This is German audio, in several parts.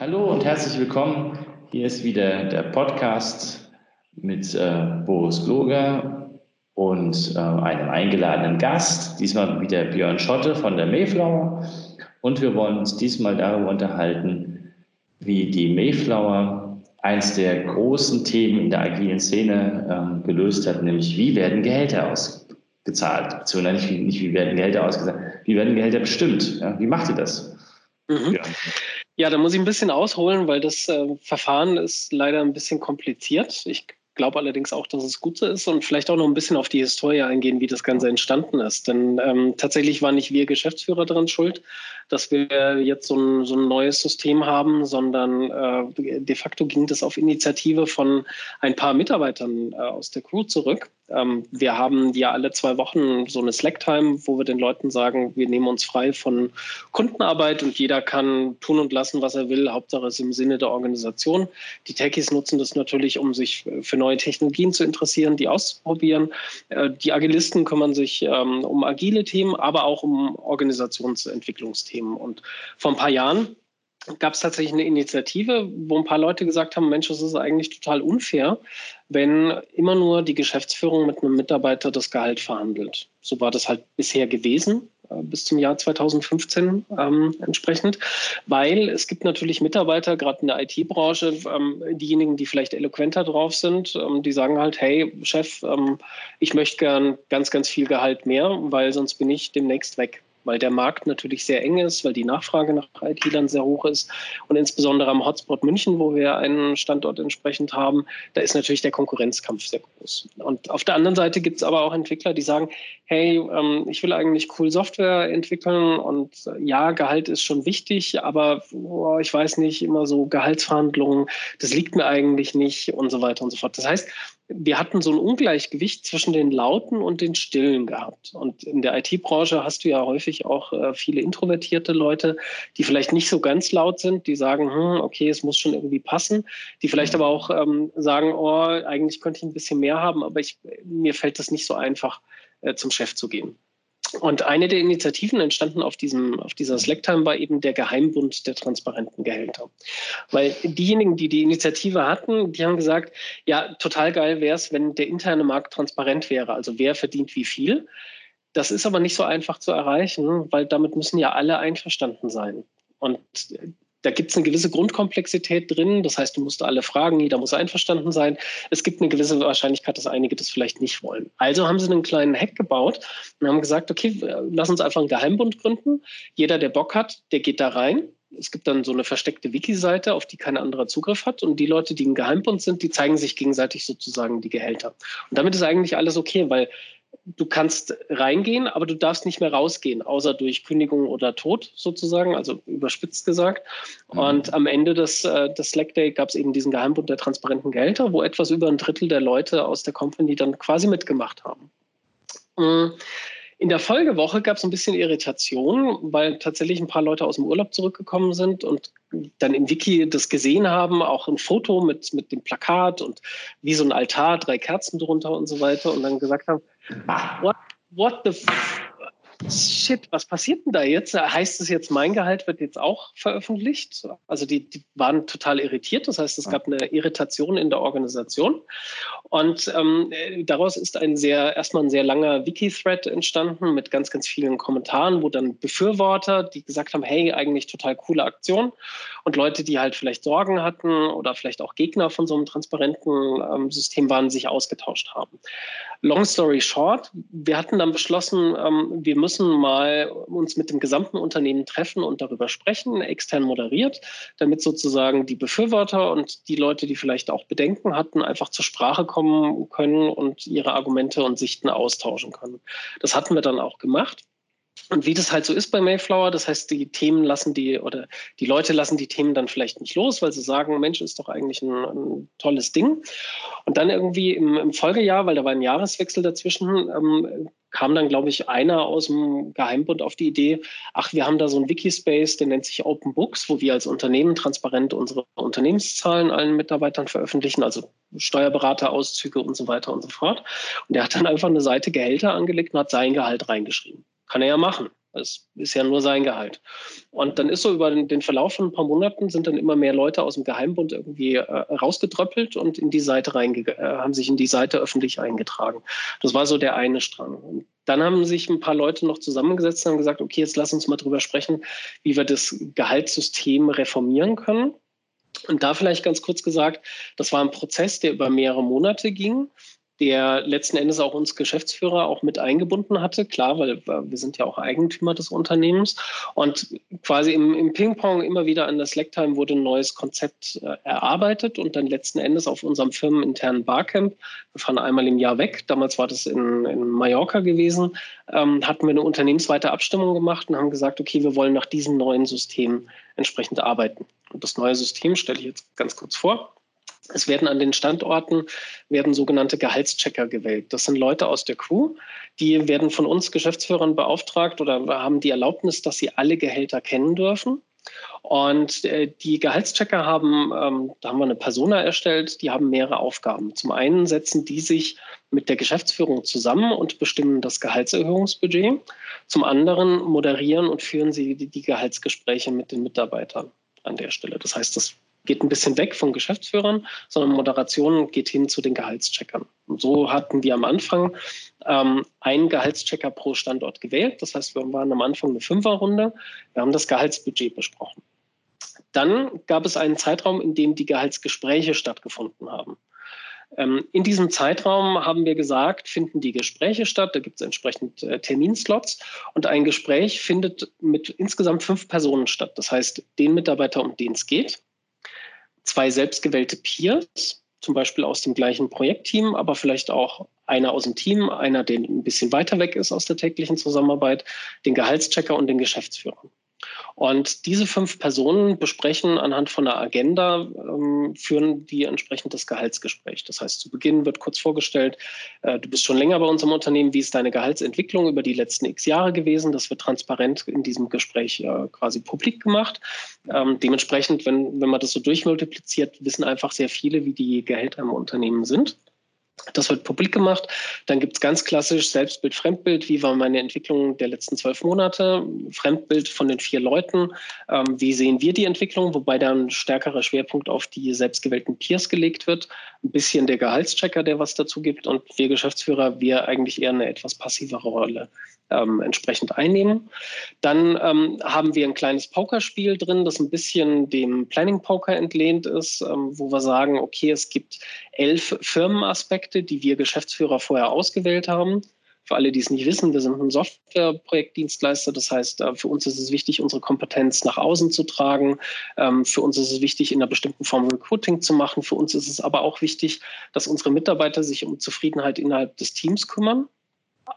Hallo und herzlich willkommen. Hier ist wieder der Podcast mit äh, Boris Gloger und äh, einem eingeladenen Gast. Diesmal wieder Björn Schotte von der Mayflower. Und wir wollen uns diesmal darüber unterhalten, wie die Mayflower eins der großen Themen in der agilen Szene äh, gelöst hat, nämlich wie werden Gehälter ausgezahlt, beziehungsweise nicht wie, nicht wie werden Gehälter ausgezahlt, wie werden Gehälter bestimmt. Ja? Wie macht ihr das? Mhm. Ja. Ja, da muss ich ein bisschen ausholen, weil das äh, Verfahren ist leider ein bisschen kompliziert. Ich glaube allerdings auch, dass es gut so ist und vielleicht auch noch ein bisschen auf die Historie eingehen, wie das Ganze entstanden ist. Denn ähm, tatsächlich waren nicht wir Geschäftsführer daran schuld, dass wir jetzt so ein, so ein neues System haben, sondern äh, de facto ging das auf Initiative von ein paar Mitarbeitern äh, aus der Crew zurück. Ähm, wir haben ja alle zwei Wochen so eine Slack-Time, wo wir den Leuten sagen, wir nehmen uns frei von Kundenarbeit und jeder kann tun und lassen, was er will. Hauptsache es im Sinne der Organisation. Die Techies nutzen das natürlich, um sich für neue Technologien zu interessieren, die auszuprobieren. Äh, die Agilisten kümmern sich ähm, um agile Themen, aber auch um Organisationsentwicklungsthemen. Themen. Und vor ein paar Jahren gab es tatsächlich eine Initiative, wo ein paar Leute gesagt haben, Mensch, das ist eigentlich total unfair, wenn immer nur die Geschäftsführung mit einem Mitarbeiter das Gehalt verhandelt. So war das halt bisher gewesen äh, bis zum Jahr 2015 ähm, entsprechend, weil es gibt natürlich Mitarbeiter, gerade in der IT-Branche, ähm, diejenigen, die vielleicht eloquenter drauf sind, ähm, die sagen halt, hey Chef, ähm, ich möchte gern ganz, ganz viel Gehalt mehr, weil sonst bin ich demnächst weg weil der Markt natürlich sehr eng ist, weil die Nachfrage nach IT-Lern sehr hoch ist. Und insbesondere am Hotspot München, wo wir einen Standort entsprechend haben, da ist natürlich der Konkurrenzkampf sehr groß. Und auf der anderen Seite gibt es aber auch Entwickler, die sagen, hey, ähm, ich will eigentlich cool Software entwickeln und äh, ja, Gehalt ist schon wichtig, aber oh, ich weiß nicht, immer so Gehaltsverhandlungen, das liegt mir eigentlich nicht und so weiter und so fort. Das heißt, wir hatten so ein Ungleichgewicht zwischen den Lauten und den Stillen gehabt. Und in der IT-Branche hast du ja häufig auch äh, viele introvertierte Leute, die vielleicht nicht so ganz laut sind, die sagen, hm, okay, es muss schon irgendwie passen, die vielleicht aber auch ähm, sagen, oh, eigentlich könnte ich ein bisschen mehr haben, aber ich, mir fällt das nicht so einfach, äh, zum Chef zu gehen. Und eine der Initiativen entstanden auf, diesem, auf dieser Slacktime war eben der Geheimbund der transparenten Gehälter. Weil diejenigen, die die Initiative hatten, die haben gesagt, ja, total geil wäre es, wenn der interne Markt transparent wäre. Also wer verdient wie viel. Das ist aber nicht so einfach zu erreichen, weil damit müssen ja alle einverstanden sein. Und da gibt es eine gewisse Grundkomplexität drin. Das heißt, du musst alle fragen, jeder muss einverstanden sein. Es gibt eine gewisse Wahrscheinlichkeit, dass einige das vielleicht nicht wollen. Also haben sie einen kleinen Hack gebaut und haben gesagt, okay, lass uns einfach einen Geheimbund gründen. Jeder, der Bock hat, der geht da rein. Es gibt dann so eine versteckte Wiki-Seite, auf die kein anderer Zugriff hat. Und die Leute, die im Geheimbund sind, die zeigen sich gegenseitig sozusagen die Gehälter. Und damit ist eigentlich alles okay, weil du kannst reingehen, aber du darfst nicht mehr rausgehen, außer durch Kündigung oder Tod sozusagen, also überspitzt gesagt. Mhm. Und am Ende des, äh, des Slack Day gab es eben diesen Geheimbund der transparenten Gehälter, wo etwas über ein Drittel der Leute aus der Company dann quasi mitgemacht haben. Mhm. In der Folgewoche gab es ein bisschen Irritation, weil tatsächlich ein paar Leute aus dem Urlaub zurückgekommen sind und dann im Wiki das gesehen haben, auch ein Foto mit, mit dem Plakat und wie so ein Altar, drei Kerzen drunter und so weiter und dann gesagt haben, what, what the shit, was passiert denn da jetzt? Heißt es jetzt, mein Gehalt wird jetzt auch veröffentlicht? Also die, die waren total irritiert. Das heißt, es gab eine Irritation in der Organisation. Und ähm, daraus ist ein sehr, erstmal ein sehr langer Wiki-Thread entstanden mit ganz, ganz vielen Kommentaren, wo dann Befürworter, die gesagt haben, hey, eigentlich total coole Aktion. Und Leute, die halt vielleicht Sorgen hatten oder vielleicht auch Gegner von so einem transparenten ähm, System waren, sich ausgetauscht haben. Long story short, wir hatten dann beschlossen, ähm, wir müssen müssen mal uns mit dem gesamten Unternehmen treffen und darüber sprechen, extern moderiert, damit sozusagen die Befürworter und die Leute, die vielleicht auch Bedenken hatten, einfach zur Sprache kommen können und ihre Argumente und Sichten austauschen können. Das hatten wir dann auch gemacht. Und wie das halt so ist bei Mayflower, das heißt, die Themen lassen die oder die Leute lassen die Themen dann vielleicht nicht los, weil sie sagen, Mensch, ist doch eigentlich ein, ein tolles Ding. Und dann irgendwie im, im, Folgejahr, weil da war ein Jahreswechsel dazwischen, ähm, kam dann, glaube ich, einer aus dem Geheimbund auf die Idee, ach, wir haben da so einen Wikispace, der nennt sich Open Books, wo wir als Unternehmen transparent unsere Unternehmenszahlen allen Mitarbeitern veröffentlichen, also Steuerberateraauszüge und so weiter und so fort. Und der hat dann einfach eine Seite Gehälter angelegt und hat sein Gehalt reingeschrieben. Kann er ja machen. Das ist ja nur sein Gehalt. Und dann ist so über den, Verlauf von ein paar Monaten sind dann immer mehr Leute aus dem Geheimbund irgendwie äh, rausgetröppelt und in die Seite reinge äh, haben sich in die Seite öffentlich eingetragen. Das war so der eine Strang. Und dann haben sich ein paar Leute noch zusammengesetzt und haben gesagt, okay, jetzt lass uns mal drüber sprechen, wie wir das Gehaltssystem reformieren können. Und da vielleicht ganz kurz gesagt, das war ein Prozess, der über mehrere Monate ging der letzten Endes auch uns Geschäftsführer auch mit eingebunden hatte. Klar, weil wir sind ja auch Eigentümer des Unternehmens. Und quasi im, im Ping-Pong immer wieder an der Slacktime wurde ein neues Konzept äh, erarbeitet und dann letzten Endes auf unserem firmeninternen Barcamp, wir fahren einmal im Jahr weg, damals war das in, in Mallorca gewesen, ähm, hatten wir eine unternehmensweite Abstimmung gemacht und haben gesagt, okay, wir wollen nach diesem neuen System entsprechend arbeiten. Und das neue System stelle ich jetzt ganz kurz vor. Es werden an den Standorten werden sogenannte Gehaltschecker gewählt. Das sind Leute aus der Crew, die werden von uns Geschäftsführern beauftragt oder haben die Erlaubnis, dass sie alle Gehälter kennen dürfen. Und äh, die Gehaltschecker haben, ähm, da haben wir eine Persona erstellt, die haben mehrere Aufgaben. Zum einen setzen die sich mit der Geschäftsführung zusammen und bestimmen das Gehaltserhöhungsbudget. Zum anderen moderieren und führen sie die, die Gehaltsgespräche mit den Mitarbeitern an der Stelle. Das heißt, das geht ein bisschen weg von Geschäftsführern, sondern Moderation geht hin zu den Gehaltscheckern. Und so hatten wir am Anfang ähm, einen Gehaltschecker pro Standort gewählt. Das heißt, wir waren am Anfang eine Fünferrunde. Wir haben das Gehaltsbudget besprochen. Dann gab es einen Zeitraum, in dem die Gehaltsgespräche stattgefunden haben. Ähm, in diesem Zeitraum haben wir gesagt, finden die Gespräche statt. Da gibt es entsprechend äh, Terminslots. Und ein Gespräch findet mit insgesamt fünf Personen statt. Das heißt, den Mitarbeiter, um den es geht, zwei selbstgewählte Peers, zum Beispiel aus dem gleichen Projektteam, aber vielleicht auch einer aus dem Team, einer, der ein bisschen weiter weg ist aus der täglichen Zusammenarbeit, den Gehaltschecker und den Geschäftsführer. Und diese fünf Personen besprechen anhand von einer Agenda, ähm, führen die entsprechend das Gehaltsgespräch. Das heißt, zu Beginn wird kurz vorgestellt, äh, du bist schon länger bei unserem Unternehmen, wie ist deine Gehaltsentwicklung über die letzten x Jahre gewesen? Das wird transparent in diesem Gespräch äh, quasi publik gemacht. Ähm, dementsprechend, wenn, wenn man das so durchmultipliziert, wissen einfach sehr viele, wie die Gehälter im Unternehmen sind. Das wird publik gemacht. Dann gibt es ganz klassisch Selbstbild, Fremdbild. Wie war meine Entwicklung der letzten zwölf Monate? Fremdbild von den vier Leuten. Ähm, wie sehen wir die Entwicklung? Wobei dann ein stärkerer Schwerpunkt auf die selbstgewählten Peers gelegt wird. Ein bisschen der Gehaltschecker, der was dazu gibt. Und wir Geschäftsführer, wir eigentlich eher eine etwas passivere Rolle ähm, entsprechend einnehmen. Dann ähm, haben wir ein kleines Pokerspiel drin, das ein bisschen dem Planning Poker entlehnt ist, ähm, wo wir sagen, okay, es gibt elf Firmenaspekte, die wir Geschäftsführer vorher ausgewählt haben. Für alle, die es nicht wissen, wir sind ein Softwareprojektdienstleister. Das heißt, äh, für uns ist es wichtig, unsere Kompetenz nach außen zu tragen. Ähm, für uns ist es wichtig, in einer bestimmten Form Recruiting zu machen. Für uns ist es aber auch wichtig, dass unsere Mitarbeiter sich um Zufriedenheit innerhalb des Teams kümmern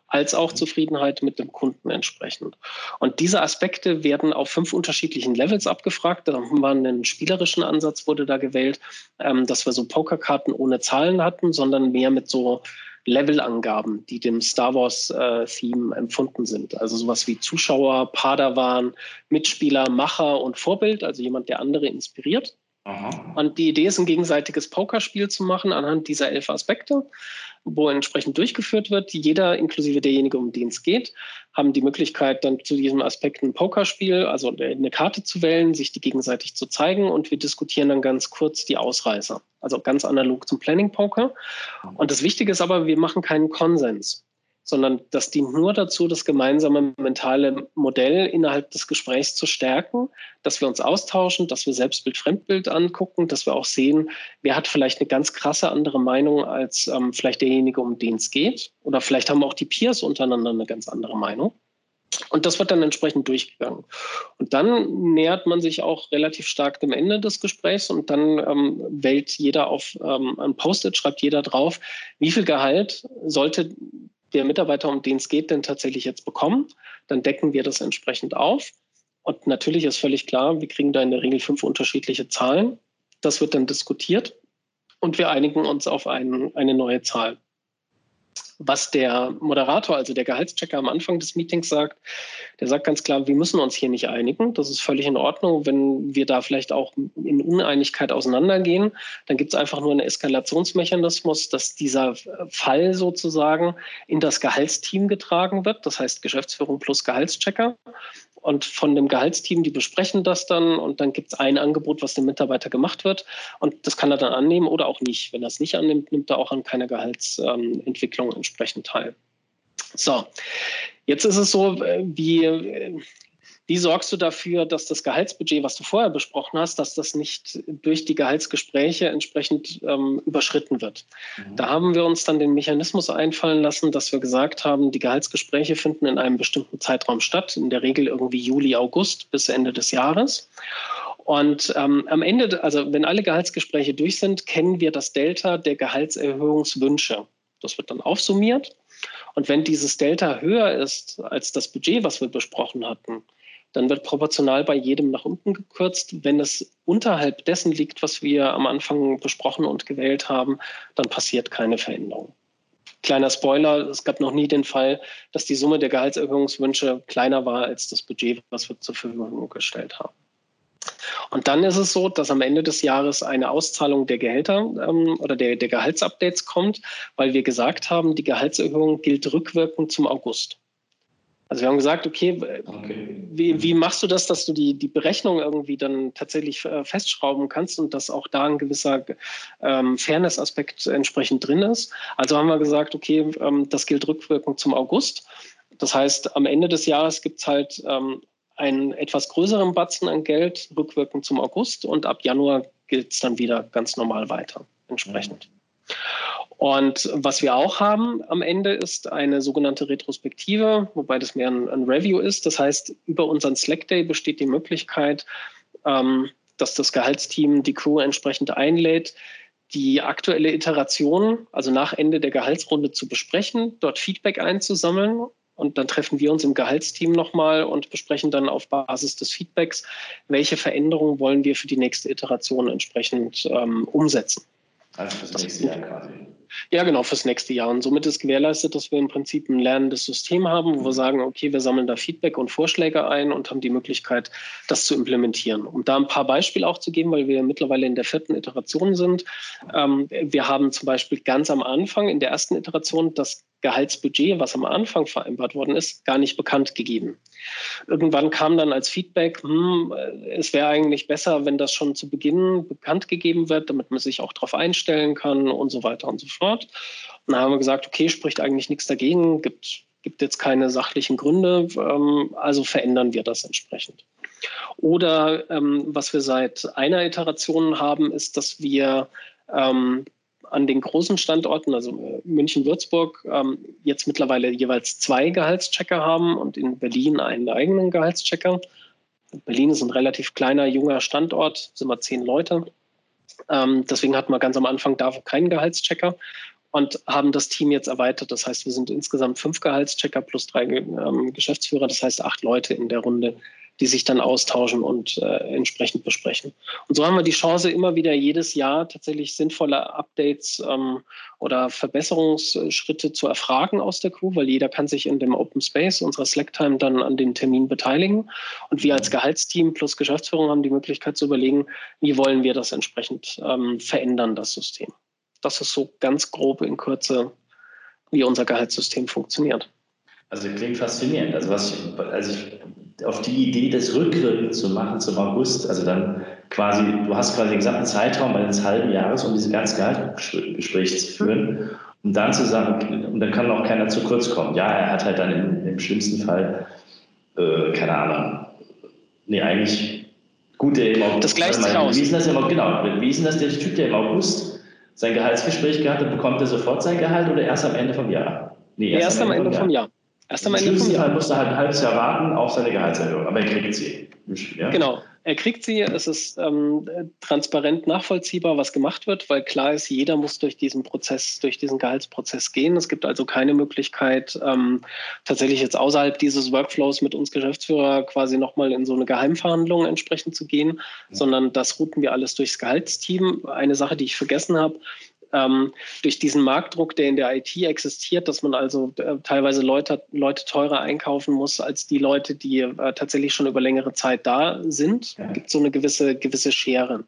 als auch Zufriedenheit mit dem Kunden entsprechend. Und diese Aspekte werden auf fünf unterschiedlichen Levels abgefragt. Da haben wir einen spielerischen Ansatz, wurde da gewählt, ähm, dass wir so Pokerkarten ohne Zahlen hatten, sondern mehr mit so Levelangaben, die dem Star Wars-Theme äh, empfunden sind. Also sowas wie Zuschauer, Padawan, Mitspieler, Macher und Vorbild, also jemand, der andere inspiriert. Aha. Und die Idee ist, ein gegenseitiges Pokerspiel zu machen anhand dieser elf Aspekte wo entsprechend durchgeführt wird. Jeder, inklusive derjenige, um den es geht, haben die Möglichkeit, dann zu diesem Aspekt ein Pokerspiel, also eine Karte zu wählen, sich die gegenseitig zu zeigen und wir diskutieren dann ganz kurz die Ausreißer. Also ganz analog zum Planning Poker. Und das Wichtige ist aber, wir machen keinen Konsens sondern das dient nur dazu, das gemeinsame mentale Modell innerhalb des Gesprächs zu stärken, dass wir uns austauschen, dass wir Selbstbild, Fremdbild angucken, dass wir auch sehen, wer hat vielleicht eine ganz krasse andere Meinung als ähm, vielleicht derjenige, um den es geht. Oder vielleicht haben auch die Peers untereinander eine ganz andere Meinung. Und das wird dann entsprechend durchgegangen. Und dann nähert man sich auch relativ stark dem Ende des Gesprächs und dann ähm, wählt jeder auf ähm, ein Post-it, schreibt jeder drauf, wie viel Gehalt sollte der Mitarbeiter, um den es geht, denn tatsächlich jetzt bekommen. Dann decken wir das entsprechend auf. Und natürlich ist völlig klar, wir kriegen da in der Regel fünf unterschiedliche Zahlen. Das wird dann diskutiert und wir einigen uns auf ein, eine neue Zahl. Was der Moderator, also der Gehaltschecker am Anfang des Meetings sagt, der sagt ganz klar, wir müssen uns hier nicht einigen. Das ist völlig in Ordnung. Wenn wir da vielleicht auch in Uneinigkeit auseinandergehen, dann gibt es einfach nur einen Eskalationsmechanismus, dass dieser Fall sozusagen in das Gehaltsteam getragen wird. Das heißt Geschäftsführung plus Gehaltschecker und von dem Gehaltsteam, die besprechen das dann und dann gibt es ein Angebot, was dem Mitarbeiter gemacht wird und das kann er dann annehmen oder auch nicht. Wenn er es nicht annimmt, nimmt er auch an keiner Gehaltsentwicklung entsprechend teil. So, jetzt ist es so, äh, wie äh, wie sorgst du dafür, dass das Gehaltsbudget, was du vorher besprochen hast, dass das nicht durch die Gehaltsgespräche entsprechend ähm, überschritten wird? Mhm. Da haben wir uns dann den Mechanismus einfallen lassen, dass wir gesagt haben, die Gehaltsgespräche finden in einem bestimmten Zeitraum statt, in der Regel irgendwie Juli, August bis Ende des Jahres. Und ähm, am Ende, also wenn alle Gehaltsgespräche durch sind, kennen wir das Delta der Gehaltserhöhungswünsche. Das wird dann aufsummiert. Und wenn dieses Delta höher ist als das Budget, was wir besprochen hatten, dann wird proportional bei jedem nach unten gekürzt. Wenn es unterhalb dessen liegt, was wir am Anfang besprochen und gewählt haben, dann passiert keine Veränderung. Kleiner Spoiler, es gab noch nie den Fall, dass die Summe der Gehaltserhöhungswünsche kleiner war als das Budget, was wir zur Verfügung gestellt haben. Und dann ist es so, dass am Ende des Jahres eine Auszahlung der Gehälter ähm, oder der, der Gehaltsupdates kommt, weil wir gesagt haben, die Gehaltserhöhung gilt rückwirkend zum August. Also wir haben gesagt, okay, okay. Wie, wie, machst du das, dass du die, die Berechnung irgendwie dann tatsächlich äh, festschrauben kannst und dass auch da ein gewisser ähm, Fairness-Aspekt entsprechend drin ist? Also haben wir gesagt, okay, ähm, das gilt rückwirkend zum August. Das heißt, am Ende des Jahres gibt es halt ähm, einen etwas größeren Batzen an Geld rückwirkend zum August und ab Januar gilt es dann wieder ganz normal weiter entsprechend. Mhm. Und was wir auch haben am Ende ist eine sogenannte Retrospektive, wobei das mehr ein, ein Review ist. Das heißt, über unseren Slack Day besteht die Möglichkeit, ähm, dass das Gehaltsteam die Crew entsprechend einlädt, die aktuelle Iteration, also nach Ende der Gehaltsrunde zu besprechen, dort Feedback einzusammeln und dann treffen wir uns im Gehaltsteam nochmal und besprechen dann auf Basis des Feedbacks, welche Veränderungen wollen wir für die nächste Iteration entsprechend ähm, umsetzen. Also für das nächste Jahr quasi. Ja, genau, fürs nächste Jahr. Und somit ist gewährleistet, dass wir im Prinzip ein lernendes System haben, wo wir mhm. sagen, okay, wir sammeln da Feedback und Vorschläge ein und haben die Möglichkeit, das zu implementieren. Um da ein paar Beispiele auch zu geben, weil wir mittlerweile in der vierten Iteration sind. Ähm, wir haben zum Beispiel ganz am Anfang in der ersten Iteration das Gehaltsbudget, was am Anfang vereinbart worden ist, gar nicht bekannt gegeben. Irgendwann kam dann als Feedback, hm, es wäre eigentlich besser, wenn das schon zu Beginn bekannt gegeben wird, damit man sich auch darauf einstellen kann und so weiter und so fort. Und dann haben wir gesagt, okay, spricht eigentlich nichts dagegen, gibt, gibt jetzt keine sachlichen Gründe, ähm, also verändern wir das entsprechend. Oder ähm, was wir seit einer Iteration haben, ist, dass wir ähm, an den großen Standorten, also äh, München, Würzburg, ähm, jetzt mittlerweile jeweils zwei Gehaltschecker haben und in Berlin einen eigenen Gehaltschecker. Berlin ist ein relativ kleiner, junger Standort, sind wir zehn Leute. Ähm, deswegen hatten wir ganz am Anfang da keinen Gehaltschecker und haben das Team jetzt erweitert. Das heißt, wir sind insgesamt fünf Gehaltschecker plus drei ähm, Geschäftsführer, das heißt acht Leute in der Runde, die sich dann austauschen und äh, entsprechend besprechen. Und so haben wir die Chance, immer wieder jedes Jahr tatsächlich sinnvolle Updates ähm, oder Verbesserungsschritte zu erfragen aus der Crew, weil jeder kann sich in dem Open Space unserer Slacktime dann an den Termin beteiligen. Und wir als Gehaltsteam plus Geschäftsführung haben die Möglichkeit zu überlegen, wie wollen wir das entsprechend ähm, verändern, das System. Das ist so ganz grob in Kürze, wie unser Gehaltssystem funktioniert. Also klingt faszinierend. Also was ich, also ich auf die Idee, das rückwirkend zu machen zum August, also dann quasi, du hast quasi den gesamten Zeitraum eines halben Jahres, um diese ganzen Gehaltsgespräche zu führen, um dann zu sagen, und dann kann auch keiner zu kurz kommen. Ja, er hat halt dann im, im schlimmsten Fall, äh, keine Ahnung, nee, eigentlich gut, der im August. Das gleicht sich aus. Wie ist das im, genau, wie ist das der Typ, der im August sein Gehaltsgespräch gehabt hat, bekommt er sofort sein Gehalt oder erst am Ende vom Jahr? Nee, erst, erst am Ende vom Jahr. Vom Jahr. Erst am Ende vom Jahr. Fall musste halt ein halbes Jahr warten auf seine Gehaltserhöhung, aber er kriegt sie. Ja? Genau, er kriegt sie. Es ist ähm, transparent nachvollziehbar, was gemacht wird, weil klar ist, jeder muss durch diesen Prozess, durch diesen Gehaltsprozess gehen. Es gibt also keine Möglichkeit, ähm, tatsächlich jetzt außerhalb dieses Workflows mit uns Geschäftsführer quasi nochmal in so eine Geheimverhandlung entsprechend zu gehen, ja. sondern das routen wir alles durchs Gehaltsteam. Eine Sache, die ich vergessen habe, ähm, durch diesen Marktdruck, der in der IT existiert, dass man also äh, teilweise Leute, Leute teurer einkaufen muss als die Leute, die äh, tatsächlich schon über längere Zeit da sind, gibt so eine gewisse, gewisse Schere.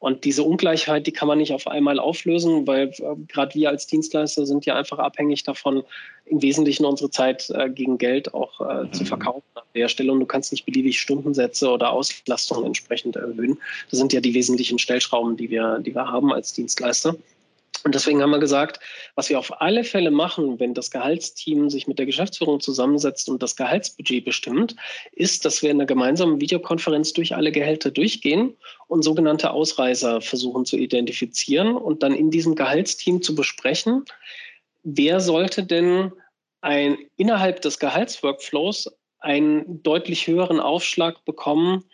Und diese Ungleichheit, die kann man nicht auf einmal auflösen, weil äh, gerade wir als Dienstleister sind ja einfach abhängig davon, im Wesentlichen unsere Zeit äh, gegen Geld auch äh, mhm. zu verkaufen an der Stelle. Und du kannst nicht beliebig Stundensätze oder Auslastungen entsprechend erhöhen. Das sind ja die wesentlichen Stellschrauben, die wir, die wir haben als Dienstleister. Und deswegen haben wir gesagt, was wir auf alle Fälle machen, wenn das Gehaltsteam sich mit der Geschäftsführung zusammensetzt und das Gehaltsbudget bestimmt, ist, dass wir in einer gemeinsamen Videokonferenz durch alle Gehälter durchgehen und sogenannte Ausreißer versuchen zu identifizieren und dann in diesem Gehaltsteam zu besprechen, wer sollte denn ein, innerhalb des Gehaltsworkflows einen deutlich höheren Aufschlag bekommen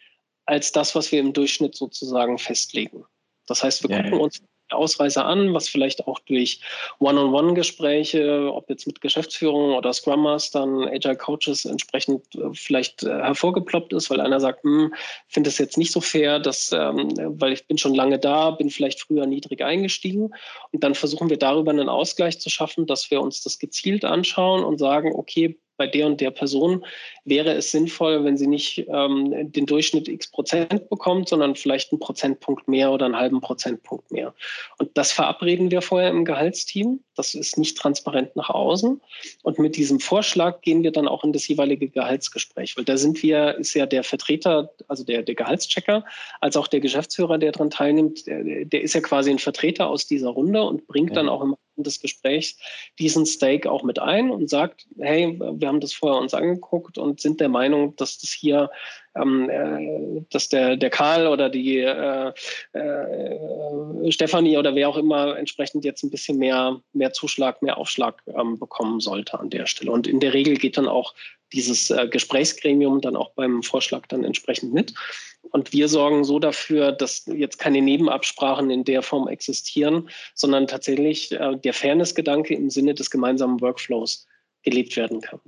als das, was wir im Durchschnitt sozusagen festlegen. Das heißt, wir ja, gucken uns Ausreißer an, was vielleicht auch durch One-on-One-Gespräche, ob jetzt mit Geschäftsführung oder Scrum Mastern, Agile Coaches entsprechend äh, vielleicht äh, hervorgeploppt ist, weil einer sagt, hm, finde es jetzt nicht so fair, dass, ähm, weil ich bin schon lange da, bin vielleicht früher niedrig eingestiegen. Und dann versuchen wir darüber einen Ausgleich zu schaffen, dass wir uns das gezielt anschauen und sagen, okay, bei der und der Person wäre es sinnvoll, wenn sie nicht ähm, den Durchschnitt x Prozent bekommt, sondern vielleicht einen Prozentpunkt mehr oder einen halben Prozentpunkt mehr. Und das verabreden wir vorher im Gehaltsteam. Das ist nicht transparent nach außen. Und mit diesem Vorschlag gehen wir dann auch in das jeweilige Gehaltsgespräch, weil da sind wir, ist ja der Vertreter, also der, der Gehaltschecker, als auch der Geschäftsführer, der daran teilnimmt, der, der ist ja quasi ein Vertreter aus dieser Runde und bringt ja. dann auch im des Gesprächs diesen Stake auch mit ein und sagt, hey, wir haben das vorher uns angeguckt und sind der Meinung, dass das hier, ähm, äh, dass der, der Karl oder die äh, äh, Stefanie oder wer auch immer entsprechend jetzt ein bisschen mehr, mehr Zuschlag, mehr Aufschlag ähm, bekommen sollte an der Stelle. Und in der Regel geht dann auch dieses äh, Gesprächsgremium dann auch beim Vorschlag dann entsprechend mit. Und wir sorgen so dafür, dass jetzt keine Nebenabsprachen in der Form existieren, sondern tatsächlich äh, der Fairness-Gedanke im Sinne des gemeinsamen Workflows gelebt werden kann.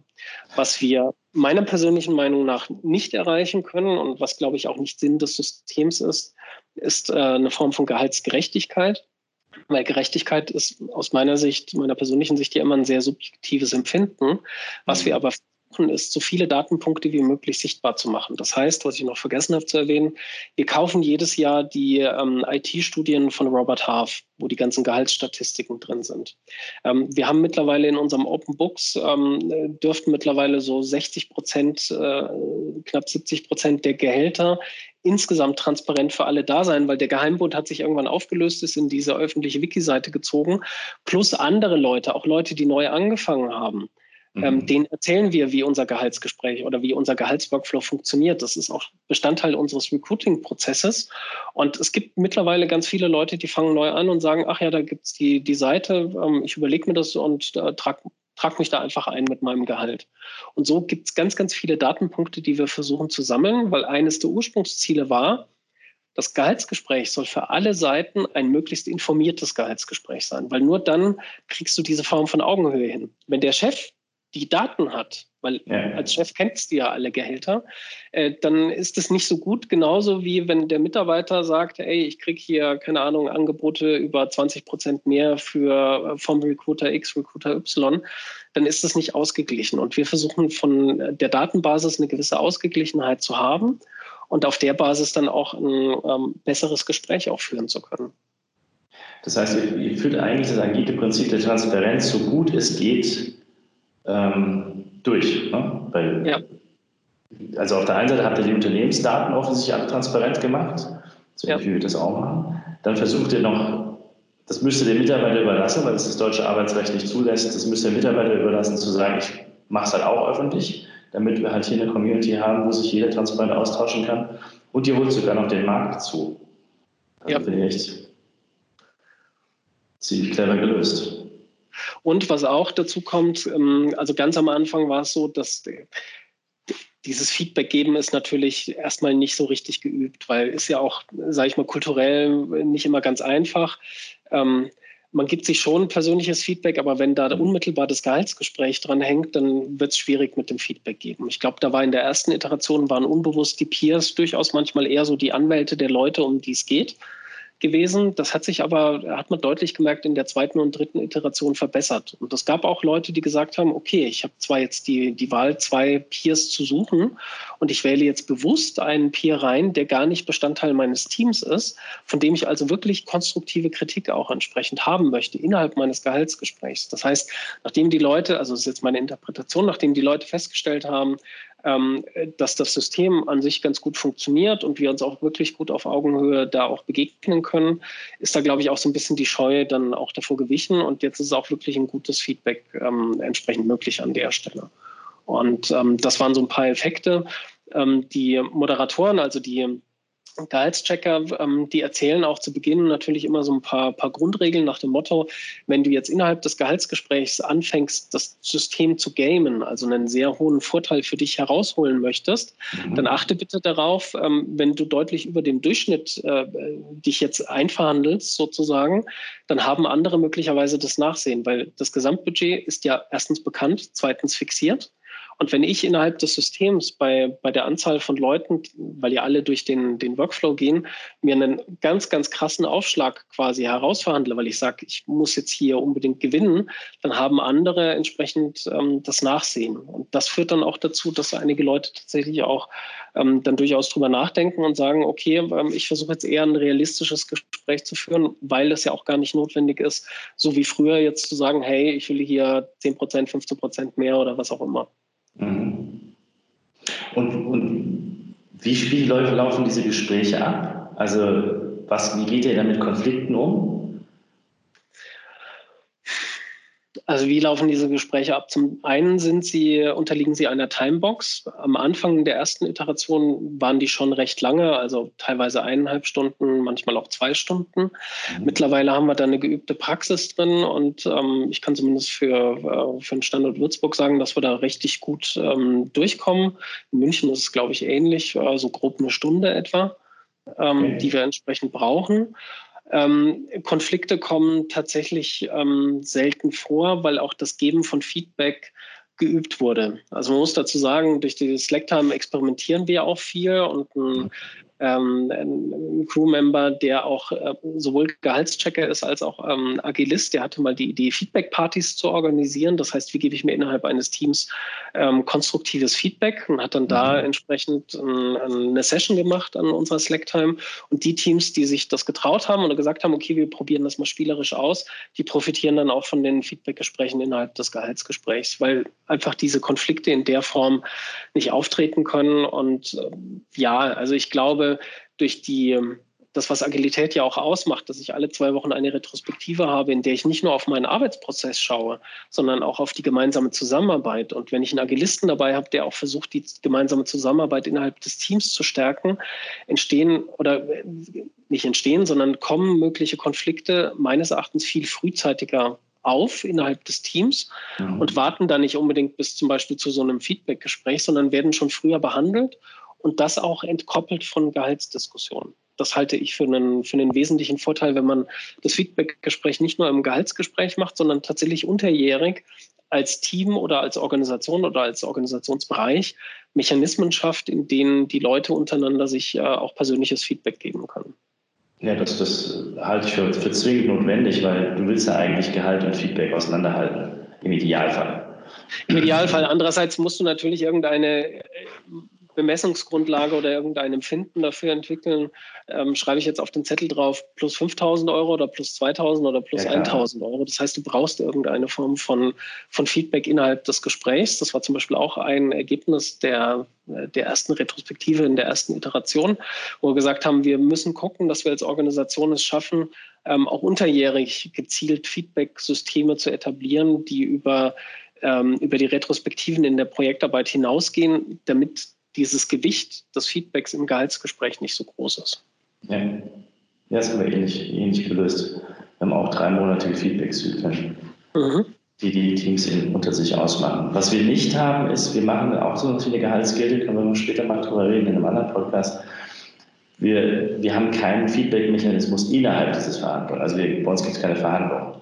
Was wir meiner persönlichen Meinung nach nicht erreichen können und was, glaube ich, auch nicht Sinn des Systems ist, ist äh, eine Form von Gehaltsgerechtigkeit. Weil Gerechtigkeit ist aus meiner Sicht, meiner persönlichen Sicht ja immer ein sehr subjektives Empfinden. Was wir mhm. aber ist, so viele Datenpunkte wie möglich sichtbar zu machen. Das heißt, was ich noch vergessen habe zu erwähnen, wir kaufen jedes Jahr die ähm, IT-Studien von Robert Half, wo die ganzen Gehaltsstatistiken drin sind. Ähm, wir haben mittlerweile in unserem Open Books, ähm, dürften mittlerweile so 60 Prozent, äh, knapp 70 Prozent der Gehälter insgesamt transparent für alle da sein, weil der Geheimbund hat sich irgendwann aufgelöst, ist in diese öffentliche Wiki-Seite gezogen, plus andere Leute, auch Leute, die neu angefangen haben. Ähm, mhm. den erzählen wir, wie unser Gehaltsgespräch oder wie unser Gehaltsworkflow funktioniert. Das ist auch Bestandteil unseres Recruiting-Prozesses. Und es gibt mittlerweile ganz viele Leute, die fangen neu an und sagen, ach ja, da gibt es die, die Seite, ähm, ich überlege mir das und äh, trage trag mich da einfach ein mit meinem Gehalt. Und so gibt es ganz, ganz viele Datenpunkte, die wir versuchen zu sammeln, weil eines der Ursprungsziele war, das Gehaltsgespräch soll für alle Seiten ein möglichst informiertes Gehaltsgespräch sein, weil nur dann kriegst du diese Form von Augenhöhe hin. Wenn der Chef die Daten hat, weil ja. als Chef kennst du ja alle Gehälter, äh, dann ist es nicht so gut. Genauso wie wenn der Mitarbeiter sagt, ey, ich kriege hier, keine Ahnung, Angebote über 20 Prozent mehr für äh, vom Recruiter X, Recruiter Y, dann ist das nicht ausgeglichen. Und wir versuchen von der Datenbasis eine gewisse Ausgeglichenheit zu haben und auf der Basis dann auch ein ähm, besseres Gespräch auch führen zu können. Das heißt, ihr, ihr führt eigentlich das agile Prinzip der Transparenz so gut es geht ähm, durch. Ne? Weil, ja. Also auf der einen Seite habt ihr die Unternehmensdaten offensichtlich alle transparent gemacht, so ja. wie wir das auch machen. Dann versucht ihr noch, das müsst ihr dem Mitarbeiter überlassen, weil es das deutsche Arbeitsrecht nicht zulässt, das müsst ihr dem Mitarbeiter überlassen, zu sagen, ich mache es halt auch öffentlich, damit wir halt hier eine Community haben, wo sich jeder transparent austauschen kann. Und ihr holt sogar noch den Markt zu. Also ja. finde ich echt ziemlich clever gelöst. Und was auch dazu kommt, ähm, also ganz am Anfang war es so, dass dieses Feedback geben ist natürlich erstmal nicht so richtig geübt, weil ist ja auch, sage ich mal, kulturell nicht immer ganz einfach. Ähm, man gibt sich schon persönliches Feedback, aber wenn da unmittelbar das Gehaltsgespräch dran hängt, dann wird es schwierig mit dem Feedback geben. Ich glaube, da war in der ersten Iteration waren unbewusst die Peers durchaus manchmal eher so die Anwälte der Leute, um die es geht gewesen. Das hat sich aber, hat man deutlich gemerkt, in der zweiten und dritten Iteration verbessert. Und es gab auch Leute, die gesagt haben, okay, ich habe zwar jetzt die, die Wahl, zwei Peers zu suchen und ich wähle jetzt bewusst einen Peer rein, der gar nicht Bestandteil meines Teams ist, von dem ich also wirklich konstruktive Kritik auch entsprechend haben möchte innerhalb meines Gehaltsgesprächs. Das heißt, nachdem die Leute, also das ist jetzt meine Interpretation, nachdem die Leute festgestellt haben, ähm, dass das System an sich ganz gut funktioniert und wir uns auch wirklich gut auf Augenhöhe da auch begegnen können, ist da, glaube ich, auch so ein bisschen die Scheu dann auch davor gewichen. Und jetzt ist auch wirklich ein gutes Feedback ähm, entsprechend möglich an der Stelle. Und ähm, das waren so ein paar Effekte. Ähm, die Moderatoren, also die Gehaltschecker, ähm, die erzählen auch zu Beginn natürlich immer so ein paar, paar Grundregeln nach dem Motto, wenn du jetzt innerhalb des Gehaltsgesprächs anfängst, das System zu gamen, also einen sehr hohen Vorteil für dich herausholen möchtest, mhm. dann achte bitte darauf, ähm, wenn du deutlich über dem Durchschnitt äh, dich jetzt einverhandelst sozusagen, dann haben andere möglicherweise das Nachsehen, weil das Gesamtbudget ist ja erstens bekannt, zweitens fixiert. Und wenn ich innerhalb des Systems bei, bei der Anzahl von Leuten, weil ja alle durch den, den Workflow gehen, mir einen ganz, ganz krassen Aufschlag quasi herausverhandle, weil ich sage, ich muss jetzt hier unbedingt gewinnen, dann haben andere entsprechend ähm, das Nachsehen. Und das führt dann auch dazu, dass einige Leute tatsächlich auch ähm, dann durchaus drüber nachdenken und sagen, okay, ähm, ich versuche jetzt eher ein realistisches Gespräch zu führen, weil es ja auch gar nicht notwendig ist, so wie früher jetzt zu sagen, hey, ich will hier 10 Prozent, 15 Prozent mehr oder was auch immer. Und, und wie, wie laufen diese Gespräche ab? Also was, wie geht ihr da mit Konflikten um? Also wie laufen diese Gespräche ab? Zum einen sind sie, unterliegen sie einer Timebox. Am Anfang der ersten Iteration waren die schon recht lange, also teilweise eineinhalb Stunden, manchmal auch zwei Stunden. Mhm. Mittlerweile haben wir da eine geübte Praxis drin und ähm, ich kann zumindest für, äh, für den Standort Würzburg sagen, dass wir da richtig gut ähm, durchkommen. In München ist es, glaube ich, ähnlich, äh, so also grob eine Stunde etwa, ähm, okay. die wir entsprechend brauchen. Ähm, Konflikte kommen tatsächlich ähm, selten vor, weil auch das Geben von Feedback geübt wurde. Also man muss dazu sagen, durch die Slacktime experimentieren wir auch viel und ein ähm, ein Crewmember, der auch äh, sowohl Gehaltschecker ist als auch ähm, Agilist, der hatte mal die Idee, Feedback-Partys zu organisieren. Das heißt, wie gebe ich mir innerhalb eines Teams ähm, konstruktives Feedback und hat dann mhm. da entsprechend ein, eine Session gemacht an unserer Slacktime. Und die Teams, die sich das getraut haben oder gesagt haben, okay, wir probieren das mal spielerisch aus, die profitieren dann auch von den Feedback-Gesprächen innerhalb des Gehaltsgesprächs, weil einfach diese Konflikte in der Form nicht auftreten können. Und äh, ja, also ich glaube, durch die, ähm, das, was Agilität ja auch ausmacht, dass ich alle zwei Wochen eine Retrospektive habe, in der ich nicht nur auf meinen Arbeitsprozess schaue, sondern auch auf die gemeinsame Zusammenarbeit. Und wenn ich einen Agilisten dabei habe, der auch versucht, die gemeinsame Zusammenarbeit innerhalb des Teams zu stärken, entstehen oder äh, nicht entstehen, sondern kommen mögliche Konflikte meines Erachtens viel frühzeitiger auf innerhalb des Teams mhm. und warten dann nicht unbedingt bis zum Beispiel zu so einem Feedback-Gespräch, sondern werden schon früher behandelt und das auch entkoppelt von Gehaltsdiskussionen. Das halte ich für einen, für einen wesentlichen Vorteil, wenn man das Feedback-Gespräch nicht nur im Gehaltsgespräch macht, sondern tatsächlich unterjährig als Team oder als Organisation oder als Organisationsbereich Mechanismen schafft, in denen die Leute untereinander sich äh, auch persönliches Feedback geben können. Ja, das, das halte ich für, für zwingend notwendig, weil du willst ja eigentlich Gehalt und Feedback auseinanderhalten, im Idealfall. Im Idealfall. Andererseits musst du natürlich irgendeine Bemessungsgrundlage oder irgendein Empfinden dafür entwickeln, ähm, schreibe ich jetzt auf den Zettel drauf plus 5000 Euro oder plus 2000 oder plus ja, 1000 Euro. Das heißt, du brauchst irgendeine Form von, von Feedback innerhalb des Gesprächs. Das war zum Beispiel auch ein Ergebnis der, der ersten Retrospektive in der ersten Iteration, wo wir gesagt haben, wir müssen gucken, dass wir als Organisation es schaffen, ähm, auch unterjährig gezielt Feedback-Systeme zu etablieren, die über ähm, über die Retrospektiven in der Projektarbeit hinausgehen, damit dieses Gewicht des Feedbacks im Gehaltsgespräch nicht so groß ist. Ja, ja das haben wir ähnlich, ähnlich gelöst. Wir haben auch dreimonatige Feedback-Zyklen, mhm. die die Teams in, unter sich ausmachen. Was wir nicht haben, ist, wir machen auch so viele Gehaltsgilde, können wir später mal drüber reden in einem anderen Podcast. Wir, wir haben keinen Feedback-Mechanismus innerhalb dieses Verhandlungen. Also wir, bei uns gibt es keine Verhandlung.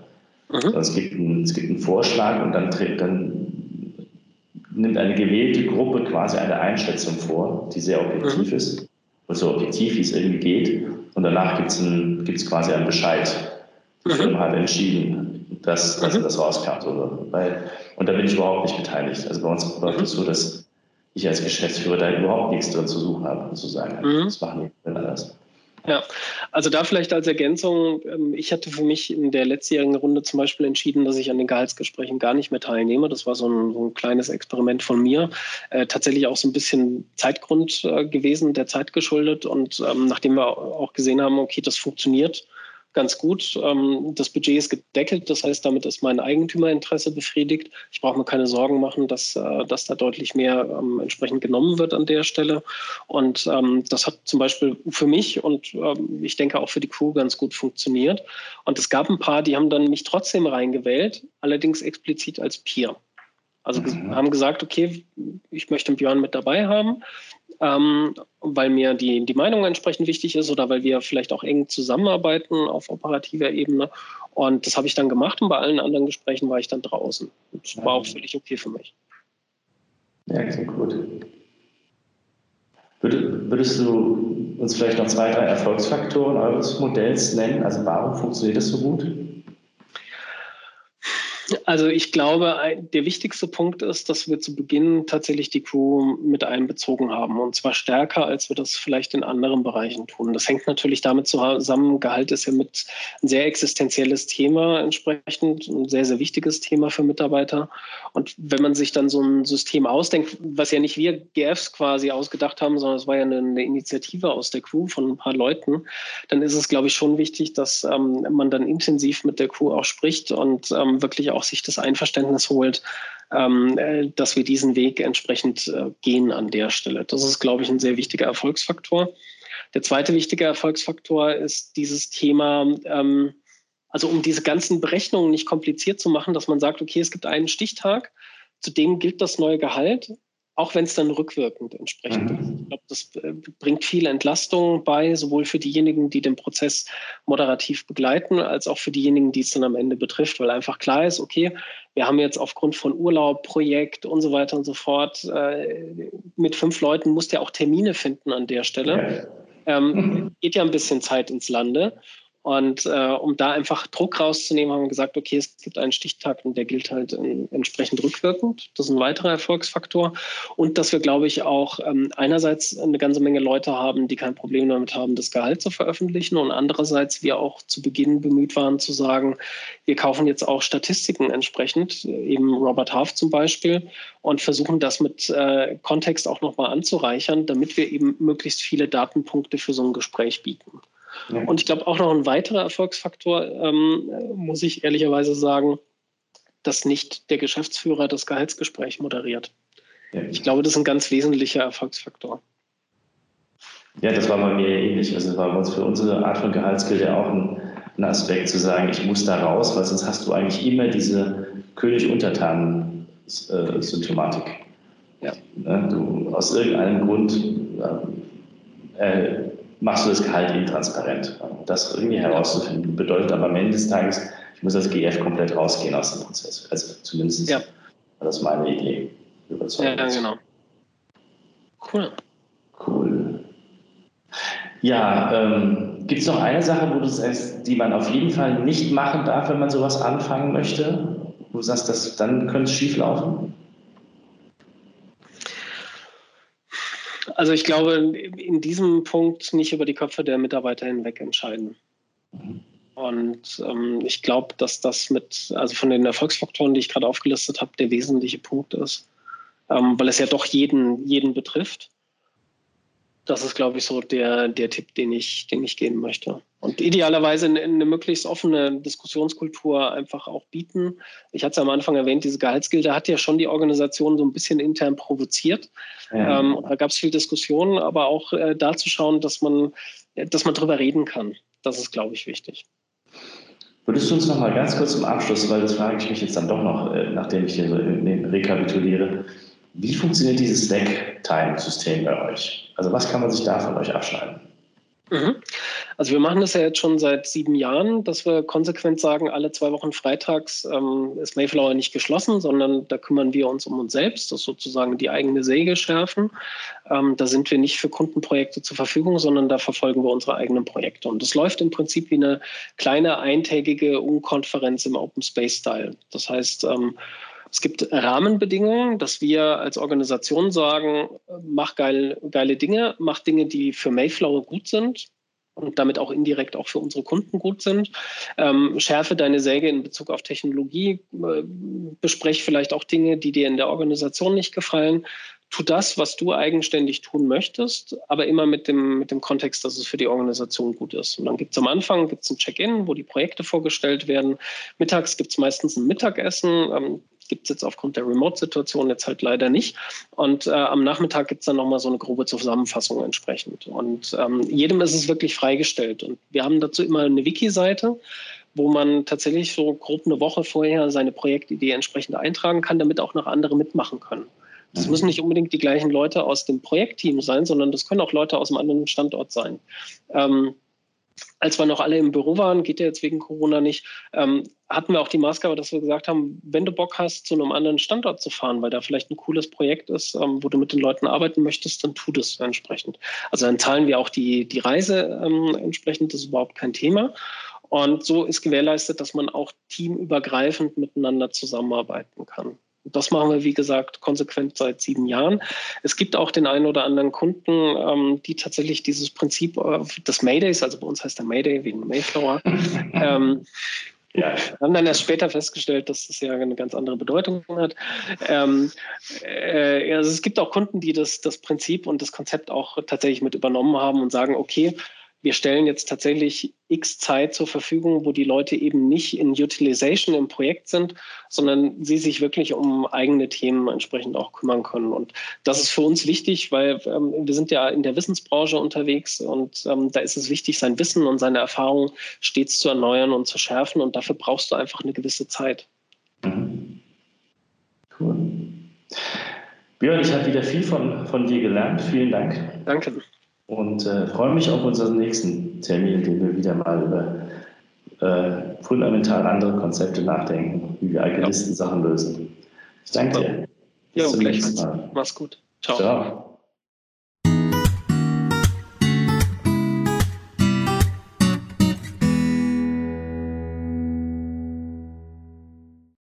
Mhm. Es, gibt einen, es gibt einen Vorschlag und dann, dann nimmt eine gewählte Gruppe quasi eine Einschätzung vor, die sehr objektiv mhm. ist und so objektiv, wie es irgendwie geht. Und danach gibt es quasi einen Bescheid. Die mhm. Firma hat entschieden, dass, dass mhm. das rauskam. So, weil, und da bin ich überhaupt nicht beteiligt. Also bei uns läuft es mhm. so, dass ich als Geschäftsführer da überhaupt nichts drin zu suchen habe, sozusagen. Mhm. Das machen die anders. Ja, also da vielleicht als Ergänzung, ähm, ich hatte für mich in der letztjährigen Runde zum Beispiel entschieden, dass ich an den Gehaltsgesprächen gar nicht mehr teilnehme. Das war so ein, so ein kleines Experiment von mir. Äh, tatsächlich auch so ein bisschen Zeitgrund äh, gewesen, der Zeit geschuldet. Und ähm, nachdem wir auch gesehen haben, okay, das funktioniert, ganz gut. Ähm, das Budget ist gedeckelt, das heißt, damit ist mein Eigentümerinteresse befriedigt. Ich brauche mir keine Sorgen machen, dass, äh, dass da deutlich mehr ähm, entsprechend genommen wird an der Stelle. Und ähm, das hat zum Beispiel für mich und ich denke auch für die Crew ganz gut funktioniert. Und es gab ein paar, die haben dann mich trotzdem reingewählt, allerdings explizit als Peer. Also mhm. haben gesagt, okay, ich möchte Björn mit dabei haben ähm, weil mir die, die Meinung entsprechend wichtig ist oder weil wir vielleicht auch eng zusammenarbeiten auf operativer Ebene. Und das habe ich dann gemacht und bei allen anderen Gesprächen war ich dann draußen. Das war auch völlig okay für mich. Ja, klingt gut. Würdest du uns vielleicht noch zwei, drei Erfolgsfaktoren eures Modells nennen? Also warum funktioniert das so gut? Also ich glaube, der wichtigste Punkt ist, dass wir zu Beginn tatsächlich die Crew mit einbezogen haben und zwar stärker, als wir das vielleicht in anderen Bereichen tun. Das hängt natürlich damit zusammen, Gehalt ist ja mit ein sehr existenzielles Thema entsprechend, ein sehr, sehr wichtiges Thema für Mitarbeiter. Und wenn man sich dann so ein System ausdenkt, was ja nicht wir GFs quasi ausgedacht haben, sondern es war ja eine, eine Initiative aus der Crew von ein paar Leuten, dann ist es, glaube ich, schon wichtig, dass ähm, man dann intensiv mit der Crew auch spricht und ähm, wirklich auch sich das Einverständnis holt, ähm, äh, dass wir diesen Weg entsprechend äh, gehen an der Stelle. Das ist, glaube ich, ein sehr wichtiger Erfolgsfaktor. Der zweite wichtige Erfolgsfaktor ist dieses Thema, ähm, also um diese ganzen Berechnungen nicht kompliziert zu machen, dass man sagt, okay, es gibt einen Stichtag, zu dem gilt das neue Gehalt auch wenn es dann rückwirkend entsprechend ist. Mhm. Ich glaube, das äh, bringt viel Entlastung bei, sowohl für diejenigen, die den Prozess moderativ begleiten, als auch für diejenigen, die es dann am Ende betrifft, weil einfach klar ist, okay, wir haben jetzt aufgrund von Urlaub, Projekt und so weiter und so fort, äh, mit fünf Leuten musst du ja auch Termine finden an der Stelle. Ähm, mhm. geht ja ein bisschen Zeit ins Lande. Und äh, um da einfach Druck rauszunehmen, haben wir gesagt, okay, es gibt einen Stichtag und der gilt halt in, entsprechend rückwirkend. Das ist ein weiterer Erfolgsfaktor. Und dass wir, glaube ich, auch ähm, einerseits eine ganze Menge Leute haben, die kein Problem damit haben, das Gehalt zu veröffentlichen. Und andererseits wir auch zu Beginn bemüht waren zu sagen, wir kaufen jetzt auch Statistiken entsprechend, eben Robert Half zum Beispiel, und versuchen das mit äh, Kontext auch nochmal anzureichern, damit wir eben möglichst viele Datenpunkte für so ein Gespräch bieten. Ja. Und ich glaube auch noch ein weiterer Erfolgsfaktor, ähm, muss ich ehrlicherweise sagen, dass nicht der Geschäftsführer das Gehaltsgespräch moderiert. Ja. Ich glaube, das ist ein ganz wesentlicher Erfolgsfaktor. Ja, das war bei mir ähnlich. Also das war bei uns für unsere Art von Gehaltsgild ja auch ein, ein, Aspekt zu sagen, ich muss da raus, weil sonst hast du eigentlich immer diese König-Untertanen-Symptomatik. Ja. Ne, du aus irgendeinem Grund äh, machst du das Gehalt intransparent. Das irgendwie herauszufinden, bedeutet aber am Ende des Tages, ich muss als GF komplett rausgehen aus dem Prozess. Also zumindest ja. war das meine Idee. Ja, genau. Cool. Cool. Ja, ähm, gibt es noch eine Sache, wo du sagst, die man auf jeden Fall nicht machen darf, wenn man sowas anfangen möchte? Wo du sagst, dass, dann könnte es schief laufen? Also ich glaube, in diesem Punkt nicht über die Köpfe der Mitarbeiter hinweg entscheiden. Und ähm, ich glaube, dass das mit, also von den Erfolgsfaktoren, die ich gerade aufgelistet habe, der wesentliche Punkt ist, ähm, weil es ja doch jeden, jeden betrifft das ist, glaube ich, so der, der Tipp, den ich, den ich geben möchte. Und idealerweise eine, eine möglichst offene Diskussionskultur einfach auch bieten. Ich hatte es am Anfang erwähnt, diese Gehaltsgilde hat ja schon die Organisation so ein bisschen intern provoziert. Ja. Ähm, da gab es viel Diskussionen, aber auch äh, da zu schauen, dass man, dass man drüber reden kann. Das ist, glaube ich, wichtig. Würdest du uns noch mal ganz kurz zum Abschluss, weil das frage ich mich jetzt dann doch noch, äh, nachdem ich hier so rekapituliere, wie funktioniert dieses Slack-Time-System bei euch? Also was kann man sich da von euch abschneiden? Mhm. Also wir machen das ja jetzt schon seit sieben Jahren, dass wir konsequent sagen, alle zwei Wochen freitags ähm, ist Mayflower nicht geschlossen, sondern da kümmern wir uns um uns selbst, das sozusagen die eigene Säge schärfen. Ähm, da sind wir nicht für Kundenprojekte zur Verfügung, sondern da verfolgen wir unsere eigenen Projekte. Und das läuft im Prinzip wie eine kleine eintägige Unkonferenz im Open Space Style. Das heißt, ähm, es gibt Rahmenbedingungen, dass wir als Organisation sagen, mach geil, geile Dinge, mach Dinge, die für Mayflower gut sind und damit auch indirekt auch für unsere Kunden gut sind. Ähm, schärfe deine Säge in Bezug auf Technologie, äh, besprech vielleicht auch Dinge, die dir in der Organisation nicht gefallen. Tu das, was du eigenständig tun möchtest, aber immer mit dem, mit dem Kontext, dass es für die Organisation gut ist. Und dann gibt es am Anfang gibt's ein Check-in, wo die Projekte vorgestellt werden. Mittags gibt es meistens ein Mittagessen. Ähm, gibt es jetzt aufgrund der Remote-Situation jetzt halt leider nicht. Und äh, am Nachmittag gibt es dann nochmal so eine grobe Zusammenfassung entsprechend. Und ähm, jedem ist es wirklich freigestellt. Und wir haben dazu immer eine Wiki-Seite, wo man tatsächlich so grob eine Woche vorher seine Projektidee entsprechend eintragen kann, damit auch noch andere mitmachen können. Das mhm. müssen nicht unbedingt die gleichen Leute aus dem Projektteam sein, sondern das können auch Leute aus einem anderen Standort sein. Ähm, als wir noch alle im Büro waren, geht ja jetzt wegen Corona nicht, ähm, hatten wir auch die Maßgabe, dass wir gesagt haben, wenn du Bock hast, zu einem anderen Standort zu fahren, weil da vielleicht ein cooles Projekt ist, ähm, wo du mit den Leuten arbeiten möchtest, dann tu das entsprechend. Also dann zahlen wir auch die, die Reise ähm, entsprechend, das ist überhaupt kein Thema. Und so ist gewährleistet, dass man auch teamübergreifend miteinander zusammenarbeiten kann. Das machen wir, wie gesagt, konsequent seit sieben Jahren. Es gibt auch den einen oder anderen Kunden, ähm, die tatsächlich dieses Prinzip äh, des Maydays, also bei uns heißt der Mayday wie ein Mayflower, ähm, ja. Haben dann erst später festgestellt, dass das ja eine ganz andere Bedeutung hat. Ähm, äh, also es gibt auch Kunden, die das, das Prinzip und das Konzept auch tatsächlich mit übernommen haben und sagen, okay, wir stellen jetzt tatsächlich x Zeit zur Verfügung, wo die Leute eben nicht in Utilization im Projekt sind, sondern sie sich wirklich um eigene Themen entsprechend auch kümmern können. Und das ist für uns wichtig, weil ähm, wir sind ja in der Wissensbranche unterwegs und ähm, da ist es wichtig, sein Wissen und seine Erfahrung stets zu erneuern und zu schärfen. Und dafür brauchst du einfach eine gewisse Zeit. Mhm. Cool. Björn, ich habe wieder viel von, von dir gelernt. Vielen Dank. Danke und äh, freue mich auf unseren nächsten Termin, in dem wir wieder mal über äh, fundamental andere Konzepte nachdenken, wie wir Alchemisten ja. Sachen lösen. Ich danke dir. Bis ja, zum nächsten Mal. Mach's gut. Ciao. Ciao.